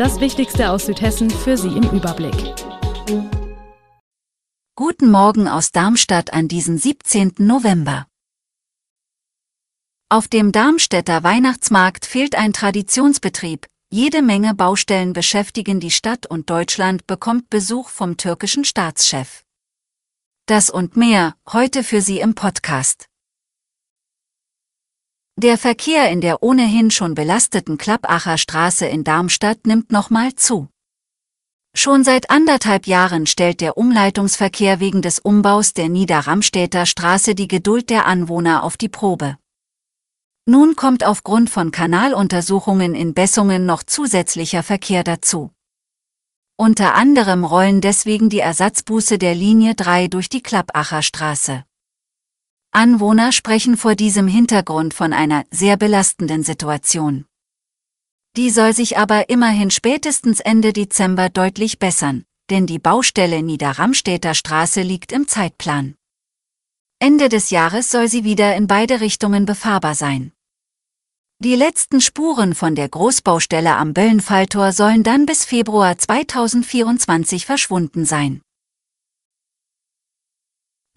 Das Wichtigste aus Südhessen für Sie im Überblick. Guten Morgen aus Darmstadt an diesem 17. November. Auf dem Darmstädter Weihnachtsmarkt fehlt ein Traditionsbetrieb. Jede Menge Baustellen beschäftigen die Stadt und Deutschland bekommt Besuch vom türkischen Staatschef. Das und mehr heute für Sie im Podcast. Der Verkehr in der ohnehin schon belasteten Klappacher Straße in Darmstadt nimmt nochmal zu. Schon seit anderthalb Jahren stellt der Umleitungsverkehr wegen des Umbaus der Niederramstädter Straße die Geduld der Anwohner auf die Probe. Nun kommt aufgrund von Kanaluntersuchungen in Bessungen noch zusätzlicher Verkehr dazu. Unter anderem rollen deswegen die Ersatzbusse der Linie 3 durch die Klappacher Straße. Anwohner sprechen vor diesem Hintergrund von einer sehr belastenden Situation. Die soll sich aber immerhin spätestens Ende Dezember deutlich bessern, denn die Baustelle Niederramstädter Straße liegt im Zeitplan. Ende des Jahres soll sie wieder in beide Richtungen befahrbar sein. Die letzten Spuren von der Großbaustelle am Böllenfalltor sollen dann bis Februar 2024 verschwunden sein.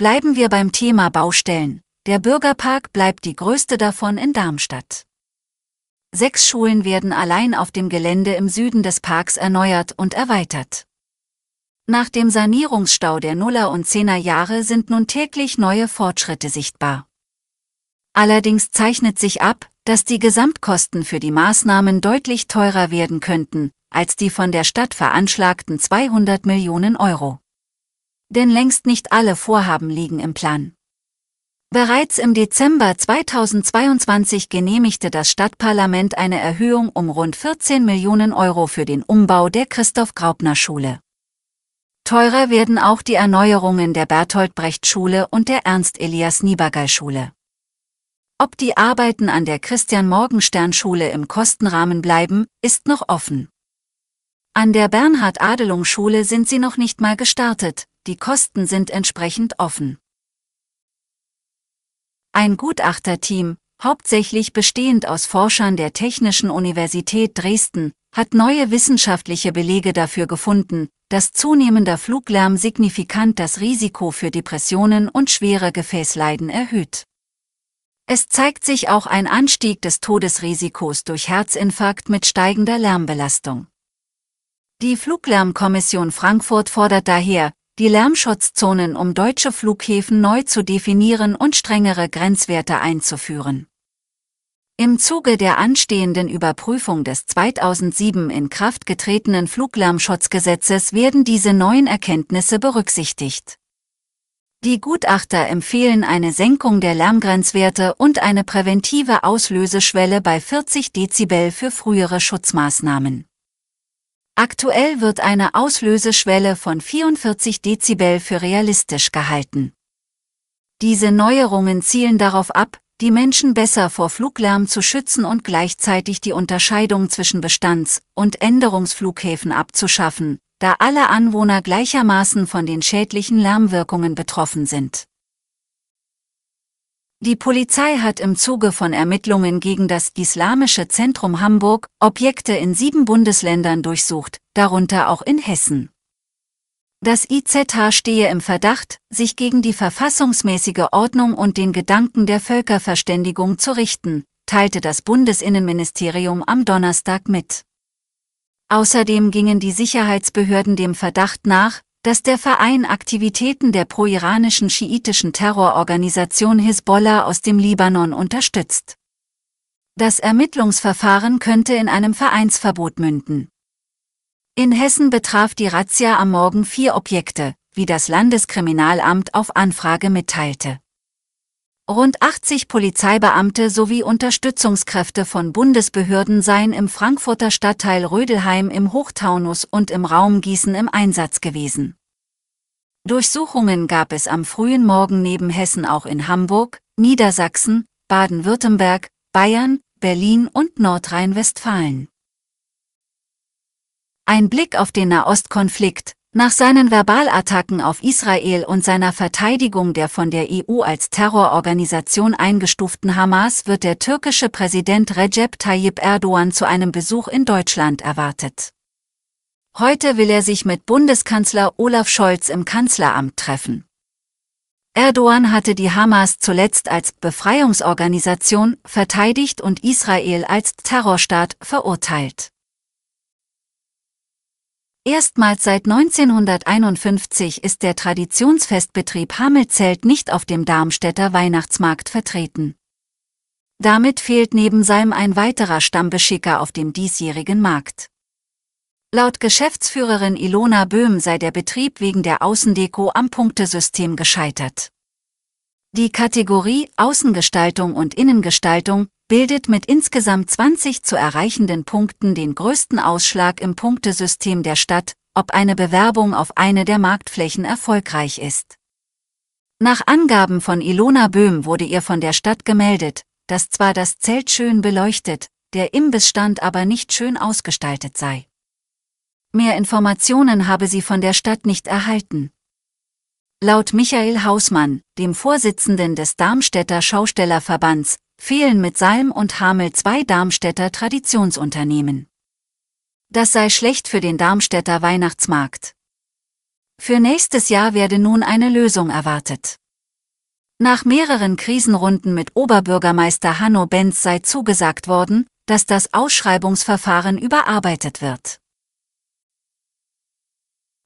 Bleiben wir beim Thema Baustellen. Der Bürgerpark bleibt die größte davon in Darmstadt. Sechs Schulen werden allein auf dem Gelände im Süden des Parks erneuert und erweitert. Nach dem Sanierungsstau der Nuller- und Zehner Jahre sind nun täglich neue Fortschritte sichtbar. Allerdings zeichnet sich ab, dass die Gesamtkosten für die Maßnahmen deutlich teurer werden könnten, als die von der Stadt veranschlagten 200 Millionen Euro denn längst nicht alle Vorhaben liegen im Plan. Bereits im Dezember 2022 genehmigte das Stadtparlament eine Erhöhung um rund 14 Millionen Euro für den Umbau der Christoph-Graupner-Schule. Teurer werden auch die Erneuerungen der Bertolt-Brecht-Schule und der Ernst-Elias-Niebergall-Schule. Ob die Arbeiten an der Christian-Morgenstern-Schule im Kostenrahmen bleiben, ist noch offen. An der Bernhard-Adelung-Schule sind sie noch nicht mal gestartet, die Kosten sind entsprechend offen. Ein Gutachterteam, hauptsächlich bestehend aus Forschern der Technischen Universität Dresden, hat neue wissenschaftliche Belege dafür gefunden, dass zunehmender Fluglärm signifikant das Risiko für Depressionen und schwere Gefäßleiden erhöht. Es zeigt sich auch ein Anstieg des Todesrisikos durch Herzinfarkt mit steigender Lärmbelastung. Die Fluglärmkommission Frankfurt fordert daher, die Lärmschutzzonen um deutsche Flughäfen neu zu definieren und strengere Grenzwerte einzuführen. Im Zuge der anstehenden Überprüfung des 2007 in Kraft getretenen Fluglärmschutzgesetzes werden diese neuen Erkenntnisse berücksichtigt. Die Gutachter empfehlen eine Senkung der Lärmgrenzwerte und eine präventive Auslöseschwelle bei 40 Dezibel für frühere Schutzmaßnahmen. Aktuell wird eine Auslöseschwelle von 44 Dezibel für realistisch gehalten. Diese Neuerungen zielen darauf ab, die Menschen besser vor Fluglärm zu schützen und gleichzeitig die Unterscheidung zwischen Bestands- und Änderungsflughäfen abzuschaffen, da alle Anwohner gleichermaßen von den schädlichen Lärmwirkungen betroffen sind. Die Polizei hat im Zuge von Ermittlungen gegen das Islamische Zentrum Hamburg Objekte in sieben Bundesländern durchsucht, darunter auch in Hessen. Das IZH stehe im Verdacht, sich gegen die verfassungsmäßige Ordnung und den Gedanken der Völkerverständigung zu richten, teilte das Bundesinnenministerium am Donnerstag mit. Außerdem gingen die Sicherheitsbehörden dem Verdacht nach, dass der Verein Aktivitäten der pro-iranischen schiitischen Terrororganisation Hisbollah aus dem Libanon unterstützt. Das Ermittlungsverfahren könnte in einem Vereinsverbot münden. In Hessen betraf die Razzia am Morgen vier Objekte, wie das Landeskriminalamt auf Anfrage mitteilte. Rund 80 Polizeibeamte sowie Unterstützungskräfte von Bundesbehörden seien im Frankfurter Stadtteil Rödelheim im Hochtaunus und im Raum Gießen im Einsatz gewesen. Durchsuchungen gab es am frühen Morgen neben Hessen auch in Hamburg, Niedersachsen, Baden-Württemberg, Bayern, Berlin und Nordrhein-Westfalen. Ein Blick auf den Nahostkonflikt, nach seinen Verbalattacken auf Israel und seiner Verteidigung der von der EU als Terrororganisation eingestuften Hamas wird der türkische Präsident Recep Tayyip Erdogan zu einem Besuch in Deutschland erwartet. Heute will er sich mit Bundeskanzler Olaf Scholz im Kanzleramt treffen. Erdogan hatte die Hamas zuletzt als Befreiungsorganisation verteidigt und Israel als Terrorstaat verurteilt. Erstmals seit 1951 ist der Traditionsfestbetrieb Hammelzelt nicht auf dem Darmstädter Weihnachtsmarkt vertreten. Damit fehlt neben Salm ein weiterer Stammbeschicker auf dem diesjährigen Markt. Laut Geschäftsführerin Ilona Böhm sei der Betrieb wegen der Außendeko am Punktesystem gescheitert. Die Kategorie Außengestaltung und Innengestaltung bildet mit insgesamt 20 zu erreichenden Punkten den größten Ausschlag im Punktesystem der Stadt, ob eine Bewerbung auf eine der Marktflächen erfolgreich ist. Nach Angaben von Ilona Böhm wurde ihr von der Stadt gemeldet, dass zwar das Zelt schön beleuchtet, der Imbissstand aber nicht schön ausgestaltet sei. Mehr Informationen habe sie von der Stadt nicht erhalten. Laut Michael Hausmann, dem Vorsitzenden des Darmstädter Schaustellerverbands, fehlen mit Salm und Hamel zwei Darmstädter Traditionsunternehmen. Das sei schlecht für den Darmstädter Weihnachtsmarkt. Für nächstes Jahr werde nun eine Lösung erwartet. Nach mehreren Krisenrunden mit Oberbürgermeister Hanno Benz sei zugesagt worden, dass das Ausschreibungsverfahren überarbeitet wird.